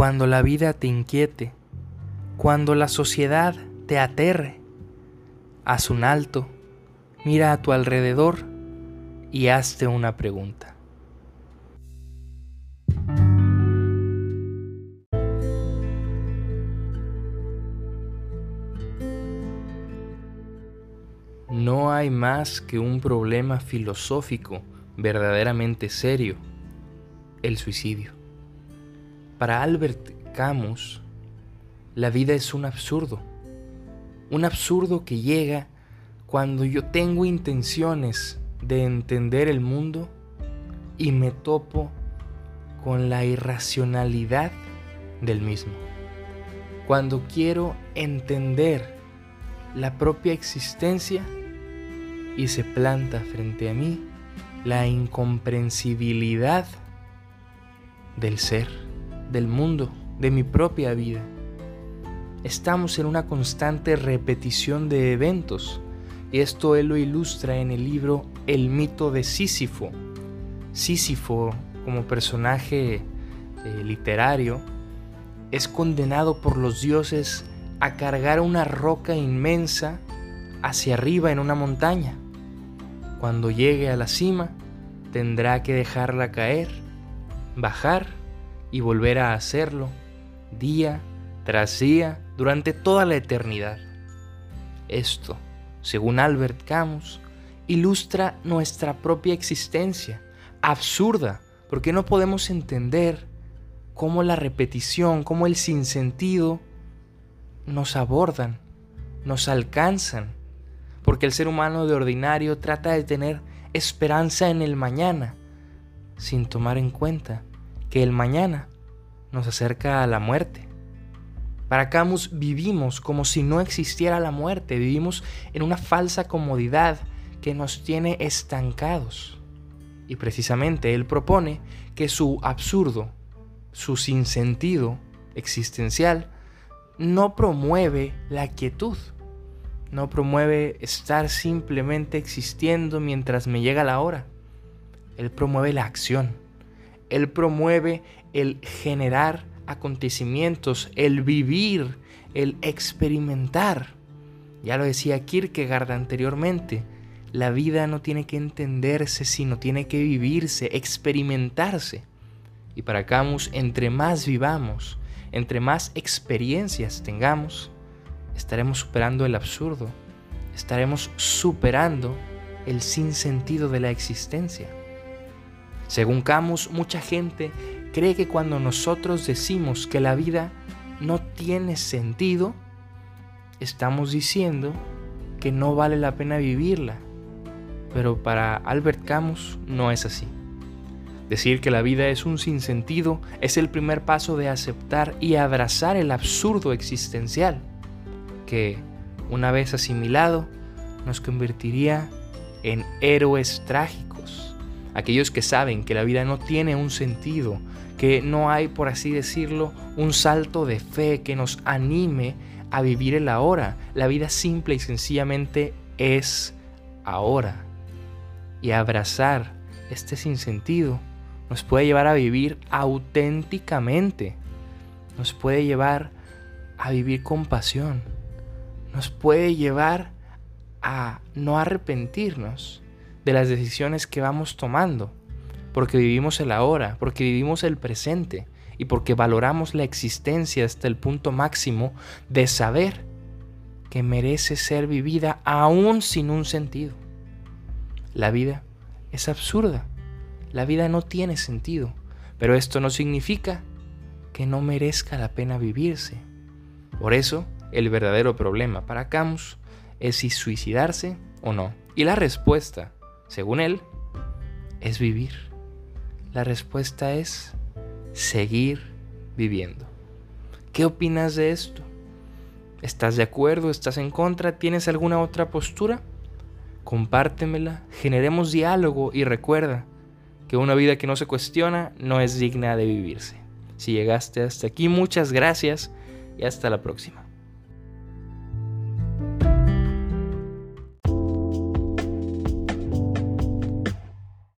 cuando la vida te inquiete, cuando la sociedad te aterre, haz un alto, mira a tu alrededor y hazte una pregunta. No hay más que un problema filosófico verdaderamente serio, el suicidio. Para Albert Camus, la vida es un absurdo, un absurdo que llega cuando yo tengo intenciones de entender el mundo y me topo con la irracionalidad del mismo. Cuando quiero entender la propia existencia y se planta frente a mí la incomprensibilidad del ser, del mundo, de mi propia vida. Estamos en una constante repetición de eventos y esto él lo ilustra en el libro El mito de Sísifo. Sísifo, como personaje eh, literario, es condenado por los dioses a cargar una roca inmensa hacia arriba en una montaña. Cuando llegue a la cima, tendrá que dejarla caer, bajar y volver a hacerlo día tras día durante toda la eternidad. Esto, según Albert Camus, ilustra nuestra propia existencia, absurda, porque no podemos entender cómo la repetición, cómo el sinsentido nos abordan, nos alcanzan porque el ser humano de ordinario trata de tener esperanza en el mañana, sin tomar en cuenta que el mañana nos acerca a la muerte. Para Camus vivimos como si no existiera la muerte, vivimos en una falsa comodidad que nos tiene estancados. Y precisamente él propone que su absurdo, su sinsentido existencial, no promueve la quietud, no promueve estar simplemente existiendo mientras me llega la hora. Él promueve la acción. Él promueve el generar acontecimientos, el vivir, el experimentar. Ya lo decía Kierkegaard anteriormente, la vida no tiene que entenderse, sino tiene que vivirse, experimentarse. Y para Camus, entre más vivamos, entre más experiencias tengamos, estaremos superando el absurdo, estaremos superando el sinsentido de la existencia. Según Camus, mucha gente cree que cuando nosotros decimos que la vida no tiene sentido, estamos diciendo que no vale la pena vivirla. Pero para Albert Camus no es así. Decir que la vida es un sinsentido es el primer paso de aceptar y abrazar el absurdo existencial que, una vez asimilado, nos convertiría en héroes trágicos, aquellos que saben que la vida no tiene un sentido, que no hay, por así decirlo, un salto de fe que nos anime a vivir el ahora. La vida simple y sencillamente es ahora. Y abrazar este sinsentido nos puede llevar a vivir auténticamente, nos puede llevar a vivir con pasión nos puede llevar a no arrepentirnos de las decisiones que vamos tomando, porque vivimos el ahora, porque vivimos el presente y porque valoramos la existencia hasta el punto máximo de saber que merece ser vivida aún sin un sentido. La vida es absurda, la vida no tiene sentido, pero esto no significa que no merezca la pena vivirse. Por eso, el verdadero problema para Camus es si suicidarse o no. Y la respuesta, según él, es vivir. La respuesta es seguir viviendo. ¿Qué opinas de esto? ¿Estás de acuerdo? ¿Estás en contra? ¿Tienes alguna otra postura? Compártemela, generemos diálogo y recuerda que una vida que no se cuestiona no es digna de vivirse. Si llegaste hasta aquí, muchas gracias y hasta la próxima.